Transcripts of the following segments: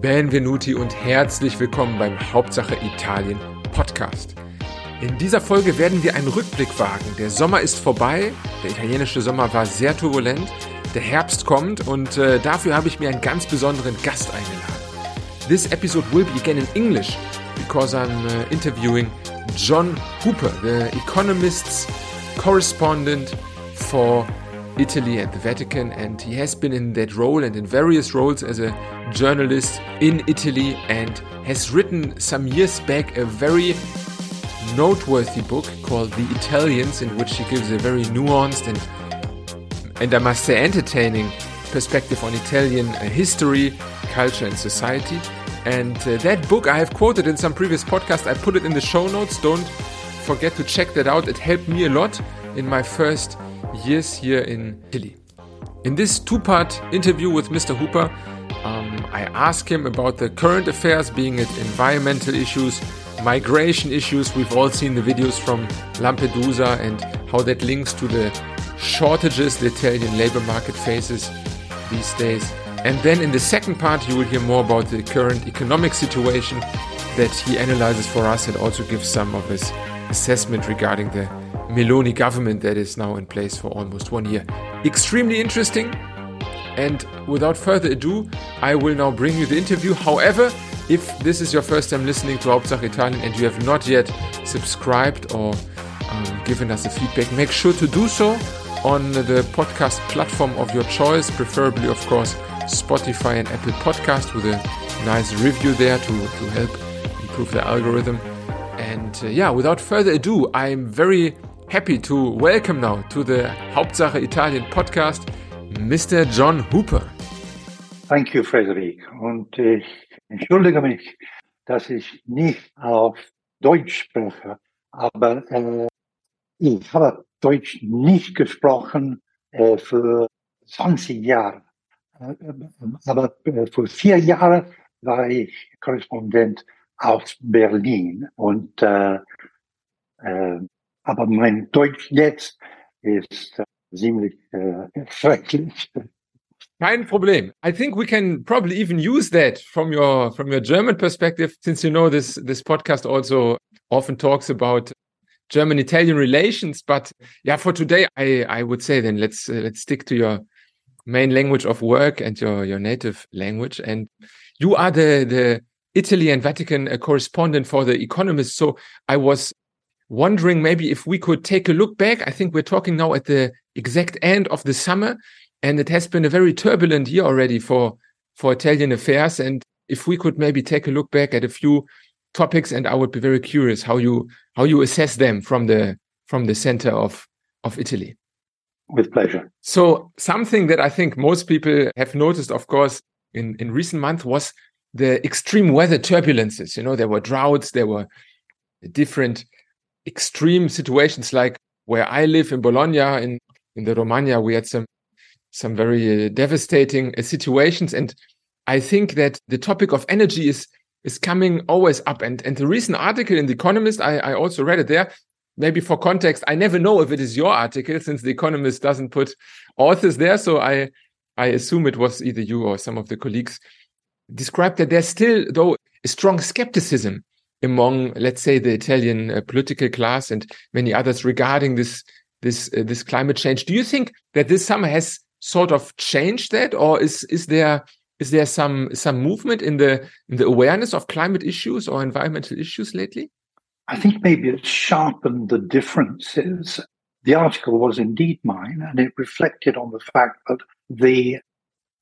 benvenuti und herzlich willkommen beim Hauptsache Italien Podcast. In dieser Folge werden wir einen Rückblick wagen. Der Sommer ist vorbei, der italienische Sommer war sehr turbulent, der Herbst kommt und äh, dafür habe ich mir einen ganz besonderen Gast eingeladen. This episode will be again in English because I'm uh, interviewing John Hooper, the Economist's correspondent for Italy and the Vatican, and he has been in that role and in various roles as a journalist in Italy and has written some years back a very noteworthy book called The Italians, in which he gives a very nuanced and and I must say entertaining perspective on Italian uh, history, culture, and society. And uh, that book I have quoted in some previous podcast. I put it in the show notes. Don't forget to check that out. It helped me a lot in my first years here in Italy. In this two part interview with Mr. Hooper, um, I ask him about the current affairs, being it environmental issues, migration issues. We've all seen the videos from Lampedusa and how that links to the shortages the Italian labor market faces these days. And then in the second part, you will hear more about the current economic situation that he analyzes for us and also gives some of his assessment regarding the Meloni government that is now in place for almost one year. Extremely interesting. And without further ado, I will now bring you the interview. However, if this is your first time listening to Hauptsache Italien and you have not yet subscribed or um, given us a feedback, make sure to do so on the podcast platform of your choice, preferably, of course, Spotify and Apple Podcast with a nice review there to, to help improve the algorithm. And uh, yeah, without further ado, I'm very happy to welcome now to the Hauptsache Italien podcast Mr. John Hooper. Thank you, Frederik. Und ich entschuldige mich, dass ich nicht auf Deutsch spreche, aber äh, ich habe Deutsch nicht gesprochen äh, für 20 Jahre. Äh, aber äh, vor vier Jahren war ich Korrespondent aus Berlin und äh, äh, aber mein Deutsch jetzt ist äh, ziemlich äh, schrecklich. Kein Problem. I think we can probably even use that from your from your German perspective, since you know this this podcast also often talks about German Italian relations. But yeah, for today, I I would say then let's uh, let's stick to your main language of work and your your native language. And you are the the Italy and Vatican uh, correspondent for the Economist. So I was wondering maybe if we could take a look back. I think we're talking now at the exact end of the summer, and it has been a very turbulent year already for for Italian affairs. And if we could maybe take a look back at a few topics, and I would be very curious how you how you assess them from the from the center of of Italy. With pleasure. So something that I think most people have noticed, of course, in in recent months was the extreme weather turbulences. You know, there were droughts, there were different extreme situations like where I live in Bologna in in the Romagna we had some some very uh, devastating uh, situations. And I think that the topic of energy is is coming always up. And and the recent article in the Economist I I also read it there. Maybe for context I never know if it is your article since the Economist doesn't put authors there. So I I assume it was either you or some of the colleagues described that there's still though a strong skepticism among, let's say, the Italian uh, political class and many others regarding this this uh, this climate change. Do you think that this summer has sort of changed that, or is is there is there some some movement in the in the awareness of climate issues or environmental issues lately? I think maybe it sharpened the differences. The article was indeed mine, and it reflected on the fact that the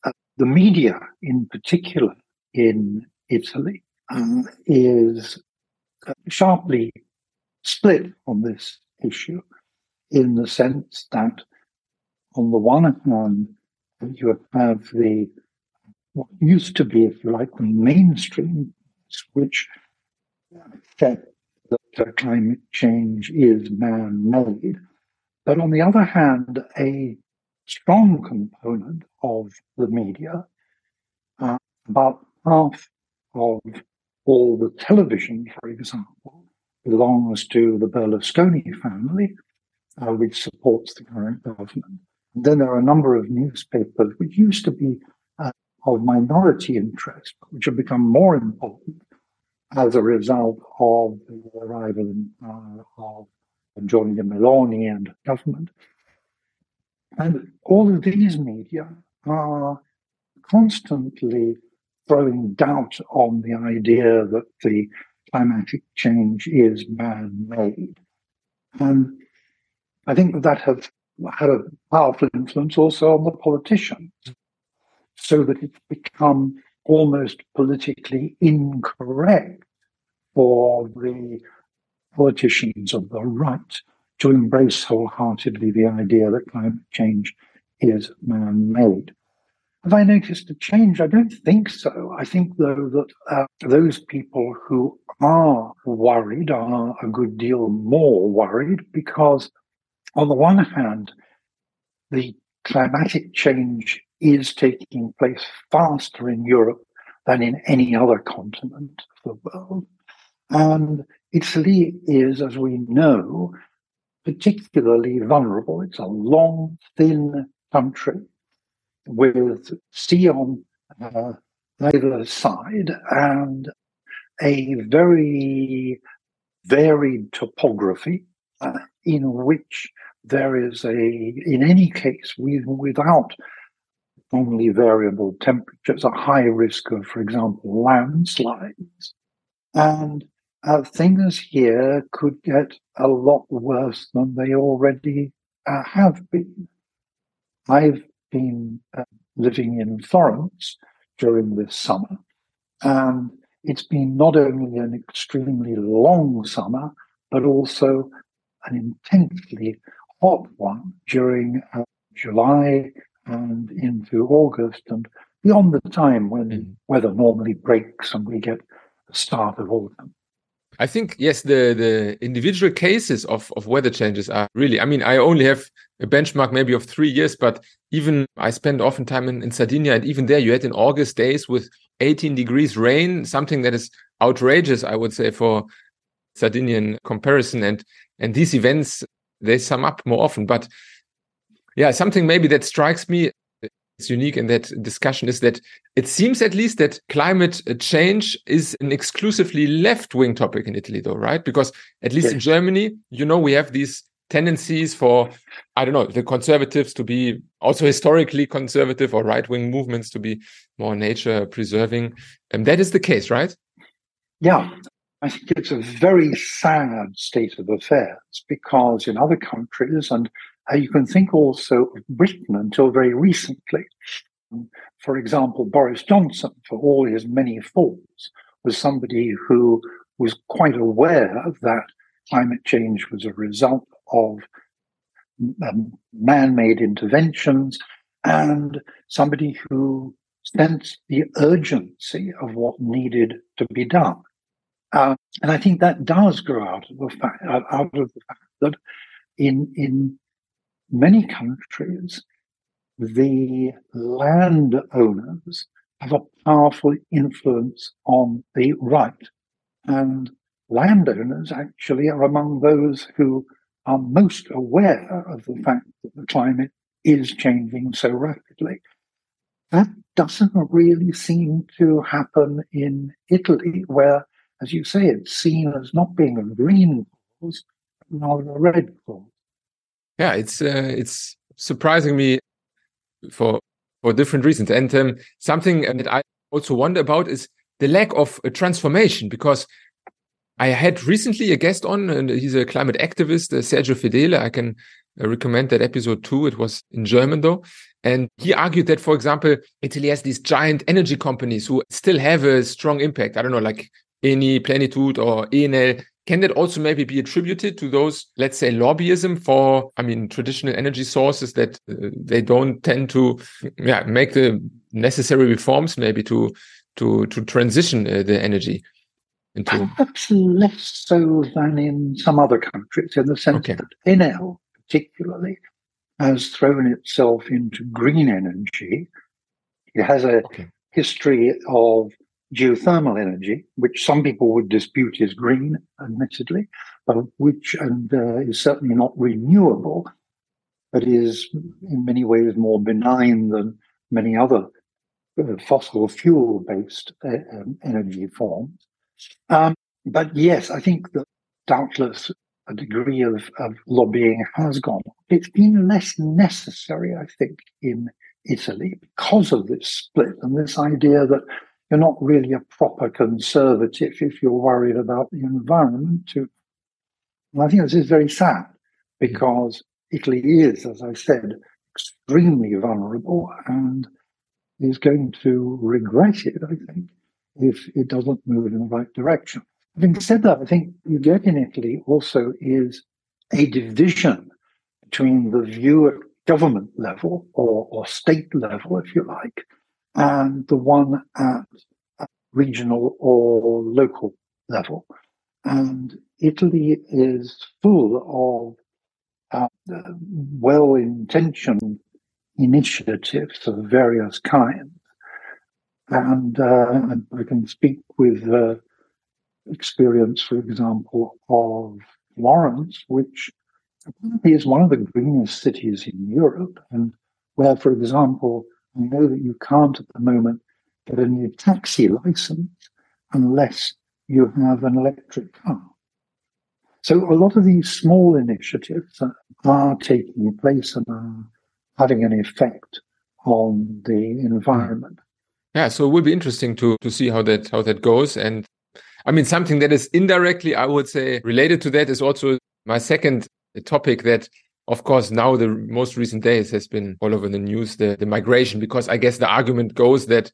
uh, the media, in particular in Italy, um, is sharply split on this issue in the sense that, on the one hand, you have the what used to be, if you like, the mainstream, which said that climate change is man-made. But on the other hand, a strong component of the media, uh, about half of all the television, for example, belongs to the Berlusconi family, uh, which supports the current government. And then there are a number of newspapers which used to be uh, of minority interests, which have become more important as a result of the arrival in, uh, of Giorgia Meloni and government. And all of these media are constantly throwing doubt on the idea that the climatic change is man-made. And I think that that has had a powerful influence also on the politicians, so that it's become almost politically incorrect for the politicians of the right to embrace wholeheartedly the idea that climate change is man made. Have I noticed a change? I don't think so. I think, though, that uh, those people who are worried are a good deal more worried because, on the one hand, the climatic change is taking place faster in Europe than in any other continent of the world. And Italy is, as we know, particularly vulnerable. It's a long, thin country with sea on uh, either side and a very varied topography uh, in which there is a, in any case, without only variable temperatures, a high risk of, for example, landslides. And uh, things here could get a lot worse than they already uh, have been. I've been uh, living in Florence during this summer, and it's been not only an extremely long summer, but also an intensely hot one during uh, July and into August and beyond the time when mm. weather normally breaks and we get the start of autumn. I think yes, the the individual cases of of weather changes are really. I mean, I only have a benchmark maybe of three years, but even I spend often time in, in Sardinia, and even there you had in August days with 18 degrees rain, something that is outrageous, I would say, for Sardinian comparison. And and these events they sum up more often. But yeah, something maybe that strikes me is unique in that discussion is that it seems at least that climate uh, change is an exclusively left wing topic in Italy, though, right? Because at least yes. in Germany, you know, we have these tendencies for, I don't know, the conservatives to be also historically conservative or right wing movements to be more nature preserving. And that is the case, right? Yeah. I think it's a very sad state of affairs because in other countries, and uh, you can think also of Britain until very recently. For example, Boris Johnson, for all his many faults, was somebody who was quite aware that climate change was a result of um, man made interventions and somebody who sensed the urgency of what needed to be done. Uh, and I think that does grow out of the fact, out of the fact that in, in many countries, the landowners have a powerful influence on the right. And landowners actually are among those who are most aware of the fact that the climate is changing so rapidly. That doesn't really seem to happen in Italy, where, as you say, it's seen as not being a green cause, rather a red cause yeah, it's uh, it's surprising me for for different reasons. And um, something that I also wonder about is the lack of a transformation because I had recently a guest on, and he's a climate activist, uh, Sergio Fedele. I can uh, recommend that episode too. It was in German though. And he argued that, for example, Italy has these giant energy companies who still have a strong impact. I don't know, like Eni, Plenitude, or Enel, can that also maybe be attributed to those, let's say, lobbyism for, I mean, traditional energy sources that uh, they don't tend to, yeah, make the necessary reforms maybe to to to transition uh, the energy into perhaps less so than in some other countries, in the sense okay. that Enel particularly has thrown itself into green energy. It has a okay. history of geothermal energy, which some people would dispute is green, admittedly, but which and uh, is certainly not renewable, but is in many ways more benign than many other uh, fossil fuel based uh, um, energy forms. Um, but yes, I think that doubtless a degree of, of lobbying has gone. It's been less necessary, I think, in Italy because of this split and this idea that you're not really a proper conservative if you're worried about the environment too. And I think this is very sad hmm. because Italy is, as I said, extremely vulnerable and is going to regret it, I think, if it doesn't move in the right direction. Having said that, I think you get in Italy also is a division between the view at government level or, or state level, if you like, and the one at regional or local level. And Italy is full of uh, well intentioned initiatives of various kinds. And uh, I can speak with uh, experience, for example, of Florence, which is one of the greenest cities in Europe, and where, for example, I know that you can't at the moment get a new taxi license unless you have an electric car. So a lot of these small initiatives are taking place and are having an effect on the environment. Yeah, so it will be interesting to to see how that how that goes. And I mean, something that is indirectly, I would say, related to that is also my second topic that of course, now the most recent days has been all over the news, the, the migration, because I guess the argument goes that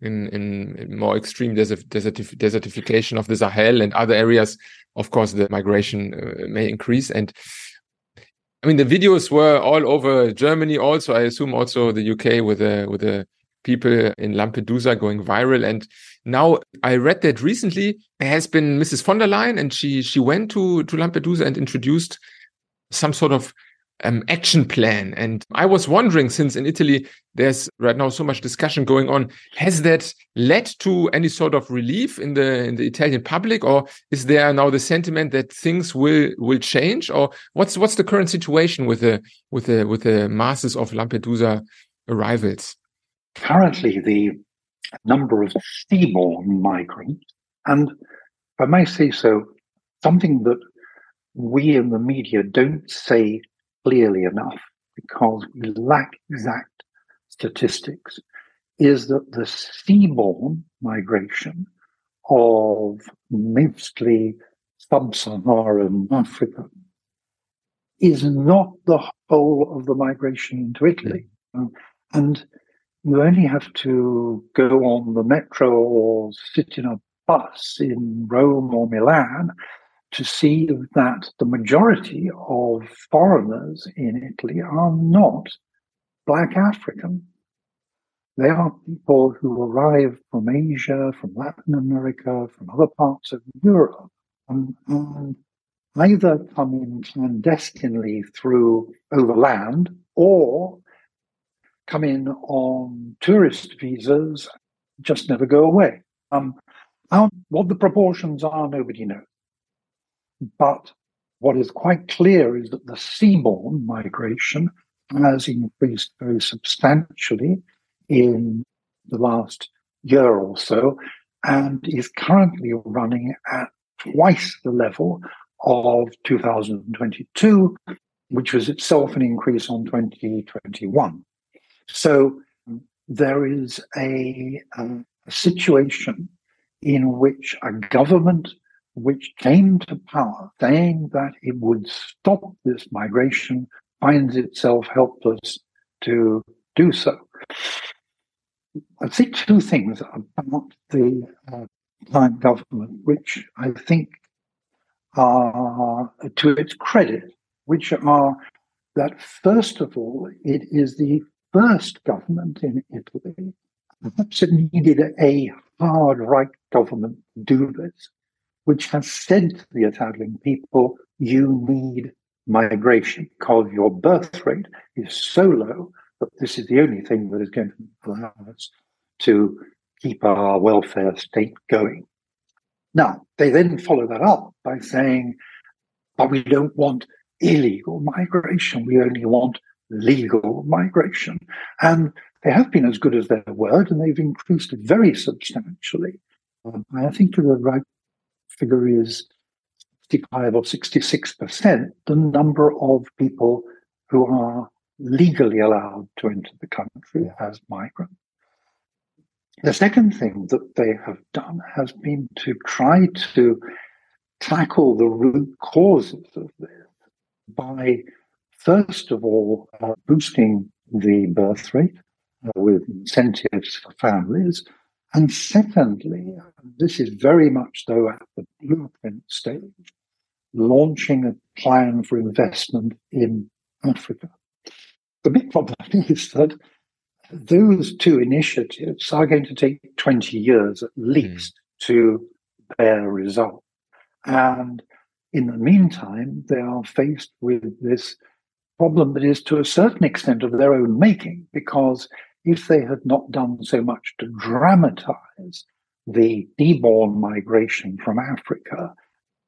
in, in more extreme desert, desertif desertification of the Sahel and other areas, of course, the migration uh, may increase. And I mean, the videos were all over Germany, also, I assume also the UK with the, with the people in Lampedusa going viral. And now I read that recently there has been Mrs. von der Leyen and she, she went to, to Lampedusa and introduced some sort of um, action plan. And I was wondering, since in Italy there's right now so much discussion going on, has that led to any sort of relief in the in the Italian public, or is there now the sentiment that things will will change, or what's what's the current situation with the with the with the masses of Lampedusa arrivals? Currently, the number of seaborne migrants, and I may say so, something that we in the media don't say clearly enough because we lack exact statistics is that the seaborne migration of mostly sub-Saharan Africa is not the whole of the migration into Italy. Um, and you only have to go on the metro or sit in a bus in Rome or Milan to see that the majority of foreigners in Italy are not Black African. They are people who arrive from Asia, from Latin America, from other parts of Europe, and, and either come in clandestinely through overland or come in on tourist visas, just never go away. Um, how, what the proportions are, nobody knows. But what is quite clear is that the seaborne migration has increased very substantially in the last year or so and is currently running at twice the level of 2022, which was itself an increase on 2021. So there is a, a situation in which a government which came to power saying that it would stop this migration finds itself helpless to do so. I'd say two things about the uh, government, which I think are to its credit, which are that first of all, it is the first government in Italy. Perhaps it needed a hard right government to do this which has said to the Italian people, you need migration because your birth rate is so low that this is the only thing that is going to allow us to keep our welfare state going. Now, they then follow that up by saying, but we don't want illegal migration. We only want legal migration. And they have been as good as their word and they've increased very substantially. Um, I think to the right figure is 65 or 66%, the number of people who are legally allowed to enter the country as migrants. The second thing that they have done has been to try to tackle the root causes of this by, first of all, uh, boosting the birth rate uh, with incentives for families. And secondly, this is very much though at the blueprint stage, launching a plan for investment in Africa. The big problem is that those two initiatives are going to take 20 years at hmm. least mm. to bear result. And in the meantime, they are faced with this problem that is to a certain extent of their own making, because if they had not done so much to dramatize the deborn migration from Africa,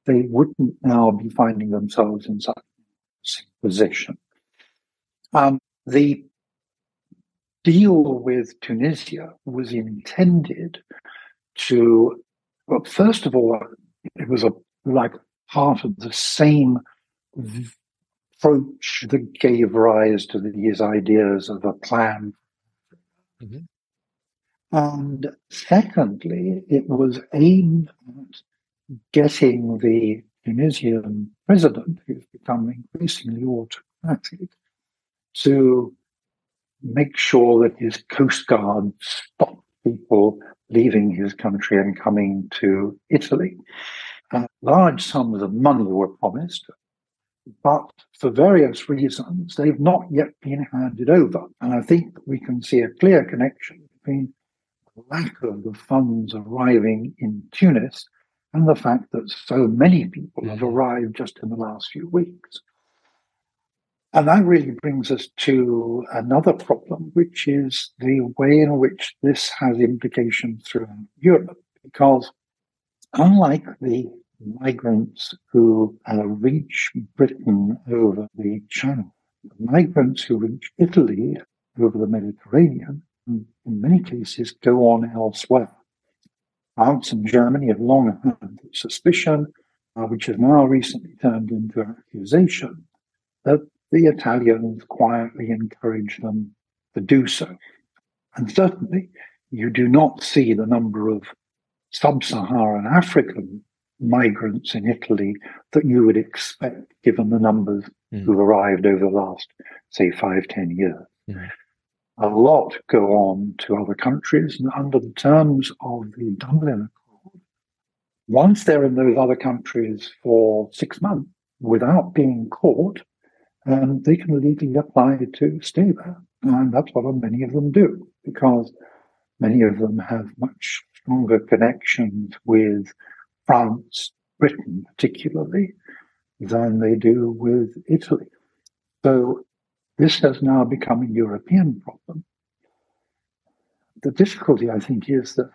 they wouldn't now be finding themselves in such a position. Um, the deal with Tunisia was intended to, well, first of all, it was a like part of the same approach that gave rise to these ideas of a plan. Mm-hmm. And secondly, it was aimed at getting the Tunisian president, who's become increasingly autocratic, to make sure that his coast guard stopped people leaving his country and coming to Italy. Uh, large sums of money were promised, but for various reasons, they've not yet been handed over. And I think we can see a clear connection between the lack of the funds arriving in Tunis and the fact that so many people have mm-hmm. arrived just in the last few weeks. And that really brings us to another problem, which is the way in which this has implications throughout Europe. Because unlike the migrants who uh, reach Britain over the Channel, the migrants who reach Italy over the Mediterranean, in many cases, go on elsewhere. France and Germany have long had suspicion, uh, which has now recently turned into accusation, that the Italians quietly encourage them to do so. And certainly, you do not see the number of sub Saharan African migrants in Italy that you would expect given the numbers mm. who've arrived over the last, say, five, ten years. Mm. A lot go on to other countries, and under the terms of the Dublin Accord, once they're in those other countries for six months without being caught, and they can legally apply to stay there. And that's what many of them do, because many of them have much stronger connections with France, Britain particularly, than they do with Italy. So this has now become a European problem. The difficulty, I think, is that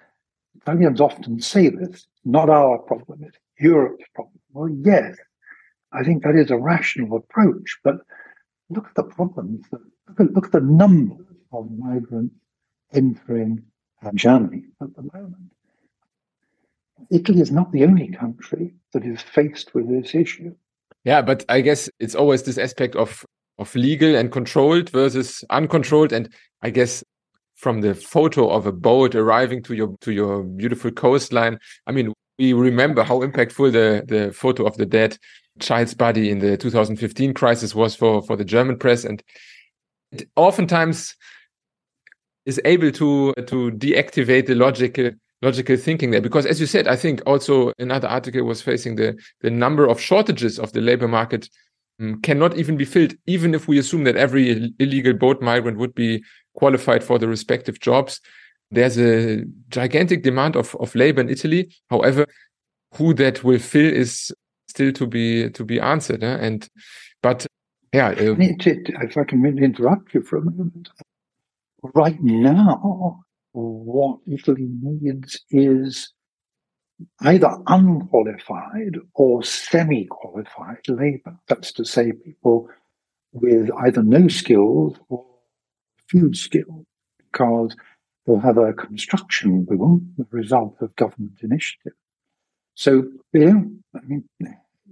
Italians often say this, not our problem, it's Europe's problem. Well, yes, I think that is a rational approach, but look at the problems. Look at, the numbers of migrants entering Germany at the moment. Italy is not the only country that is faced with this issue. Yeah, but I guess it's always this aspect of of legal and controlled versus uncontrolled, and I guess from the photo of a boat arriving to your to your beautiful coastline, I mean, we remember how impactful the the photo of the dead child's body in the 2015 crisis was for for the German press, and it oftentimes is able to to deactivate the logical logical thinking there because as you said i think also another article was facing the the number of shortages of the labor market um, cannot even be filled even if we assume that every illegal boat migrant would be qualified for the respective jobs there's a gigantic demand of, of labor in italy however who that will fill is still to be to be answered. Eh? And but yeah, uh, if I can interrupt you for a moment, right now, what Italy needs is either unqualified or semi-qualified labor. That's to say, people with either no skills or few skills. because they'll have a construction boom, the result of government initiative. So, know, I mean,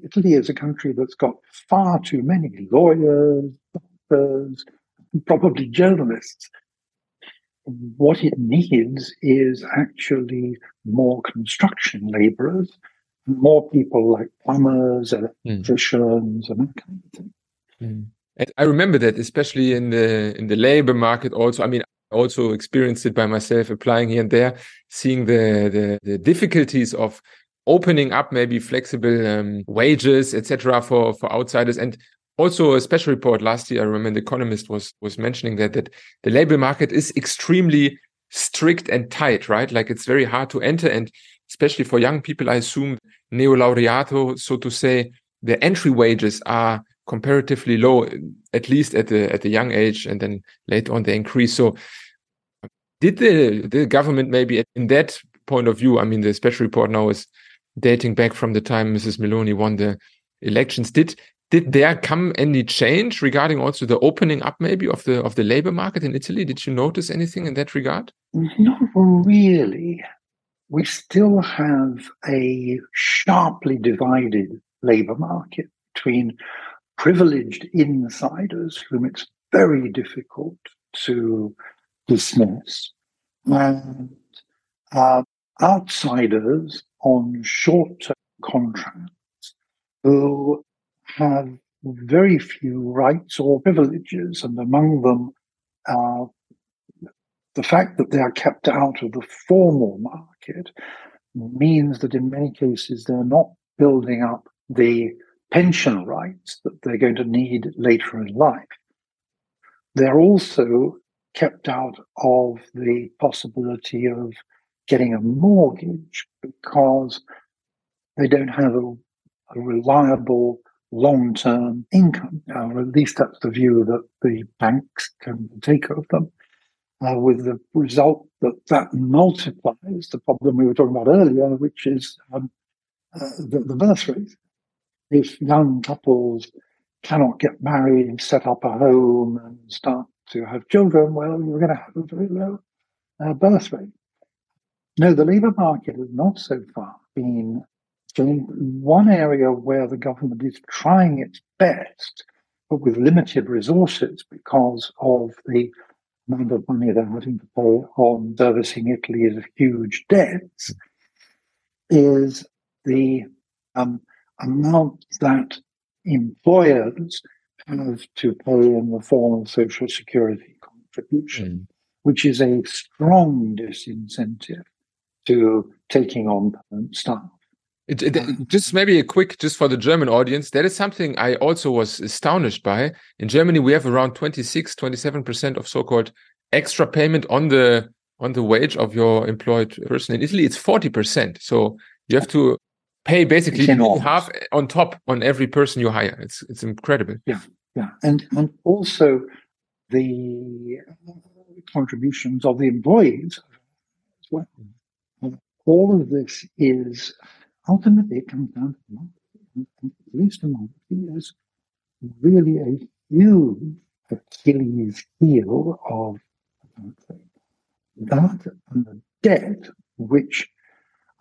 Italy is a country that's got far too many lawyers, doctors, probably journalists. What it needs is actually more construction laborers, more people like plumbers, hmm. electricians, mm. and that kind of thing. Mm. And I remember that, especially in the in the labor market. Also, I mean, I also experienced it by myself, applying here and there, seeing the the, the difficulties of opening up maybe flexible um, wages, etc., for for outsiders. And also a special report last year, I remember the Economist was was mentioning that that the labor market is extremely strict and tight, right? Like it's very hard to enter, and especially for young people, I assume neo laureato, so to say, the entry wages are comparatively low, at least at the at the young age, and then later on they increase. So, did the the government maybe in that point of view? I mean, the special report now is dating back from the time Mrs. Meloni won the elections. Did did there come any change regarding also the opening up maybe of the of the labor market in Italy? Did you notice anything in that regard? Not really. We still have a sharply divided labor market between privileged insiders whom it's very difficult to dismiss, and uh, outsiders on short term contracts who have very few rights or privileges, and among them, uh, the fact that they are kept out of the formal market means that in many cases they're not building up the pension rights that they're going to need later in life. They're also kept out of the possibility of getting a mortgage because they don't have a, a reliable long term income, or at least that's the view that the banks can take of them. Uh, with the result that that multiplies the problem we were talking about earlier, which is um, uh, the, the birth rate if young couples cannot get married and set up a home and start to have children, well, you're going to have a very low uh, birth rate. No, the labour market has not so far been one area where the government is trying its best, but with limited resources because of the amount of money they're having to pay on servicing Italy's huge debts, is the um, amount that employers have to pay in the form of social security contribution, mm. which is a strong disincentive to taking on permanent staff. It, it, just maybe a quick, just for the German audience, that is something I also was astonished by. In Germany, we have around 26, 27% of so-called extra payment on the on the wage of your employed person. In Italy, it's 40%. So you have to pay basically half on top on every person you hire. It's it's incredible. Yeah, yeah, and and also the contributions of the employees as well. Mm-hmm. All of this is ultimately it comes down to democracy, and least democracy is really a huge Achilles heel of that and the debt which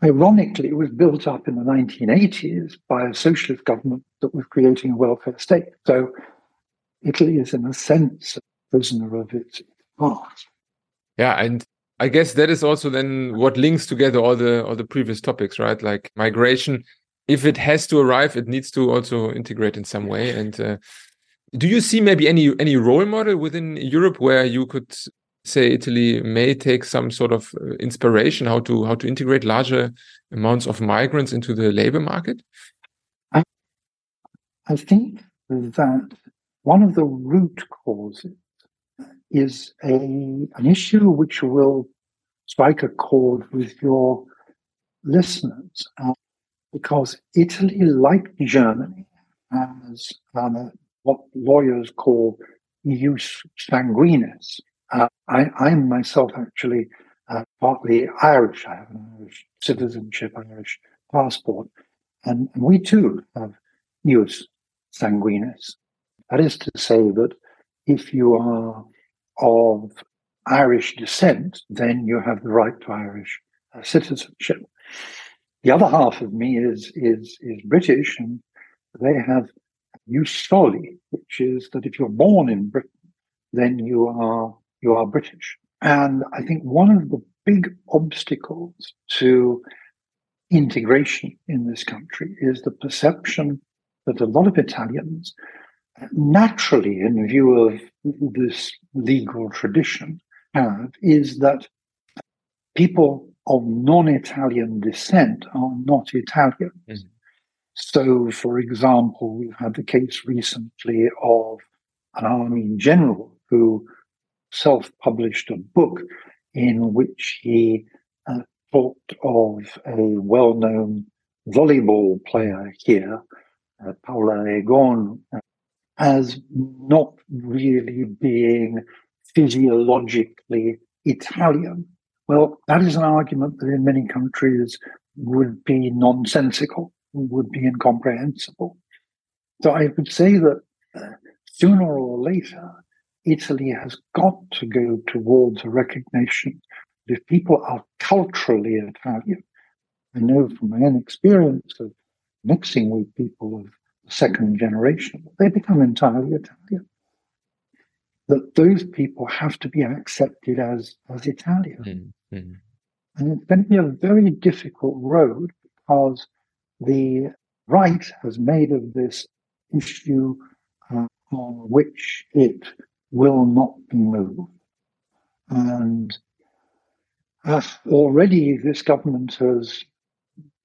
Ironically, was built up in the 1980s by a socialist government that was creating a welfare state. So Italy is, in a sense, a prisoner of its past. Yeah, and I guess that is also then what links together all the all the previous topics, right? Like migration. If it has to arrive, it needs to also integrate in some way. And uh, do you see maybe any any role model within Europe where you could say Italy may take some sort of uh, inspiration how to how to integrate larger amounts of migrants into the labor market? I, I think that one of the root causes is a an issue which will strike a chord with your listeners, uh, because Italy, like Germany, has um, what lawyers call ius sanguinis, uh, I, I'm myself actually uh, partly Irish. I have an Irish citizenship, Irish passport, and, and we too have ius sanguinis. That is to say that if you are of Irish descent, then you have the right to Irish uh, citizenship. The other half of me is is is British, and they have jus soli, which is that if you're born in Britain, then you are you are British. And I think one of the big obstacles to integration in this country is the perception that a lot of Italians, naturally, in view of this legal tradition, have is that people of non-Italian descent are not Italian. Mm-hmm. So, for example, we've had the case recently of an army general who self-published a book in which he uh, talked of a well-known volleyball player here, uh, Paola Egonu, uh, as not really being physiologically Italian. Well, that is an argument that in many countries would be nonsensical, would be incomprehensible. So I would say that uh, sooner or later, Italy has got to go towards a recognition that if people are culturally Italian, I know from my own experience of mixing with people of second generation, they become entirely Italian. That those people have to be accepted as, as Italian. Mm-hmm. And it's going to be a very difficult road because the right has made of this issue uh, on which it will not be moved. And uh, already this government has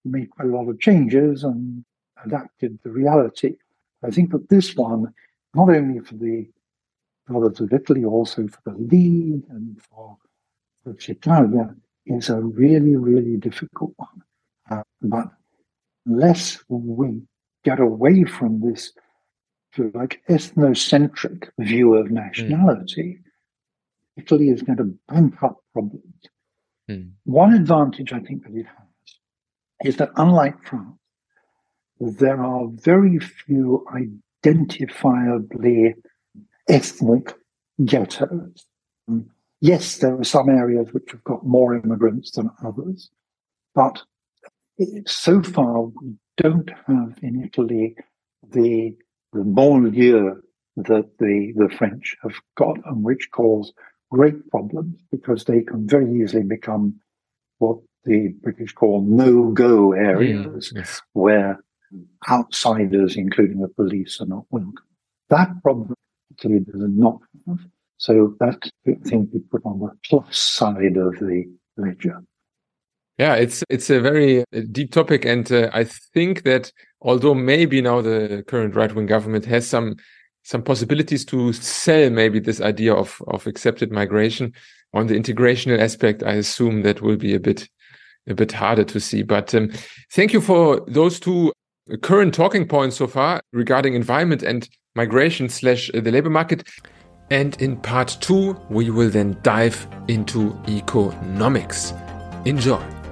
made quite a lot of changes and adapted the reality. I think that this one, not only for the brothers of Italy, also for the League and for, Forza Italia, is a really, really difficult one. Uh, but unless we get away from this like ethnocentric view of nationality, mm. Italy is going to bump up problems. Mm. One advantage I think that it has is that unlike France, there are very few identifiably ethnic ghettos. Um, yes, there are some areas which have got more immigrants than others, but so far we don't have in Italy the the banlieue that the, the French have got and which cause great problems because they can very easily become what the British call no-go areas mm, yes. where outsiders, including the police, are not welcome. That problem Italy does not have. So that thing we put on the plus side of the ledger. Yeah, it's it's a very deep topic, and uh, I think that although maybe now the current right wing government has some some possibilities to sell maybe this idea of of accepted migration on the integrational aspect, I assume that will be a bit a bit harder to see. But um, thank you for those two current talking points so far regarding environment and migration slash uh, the labor market. And in part two, we will then dive into economics. Enjoy.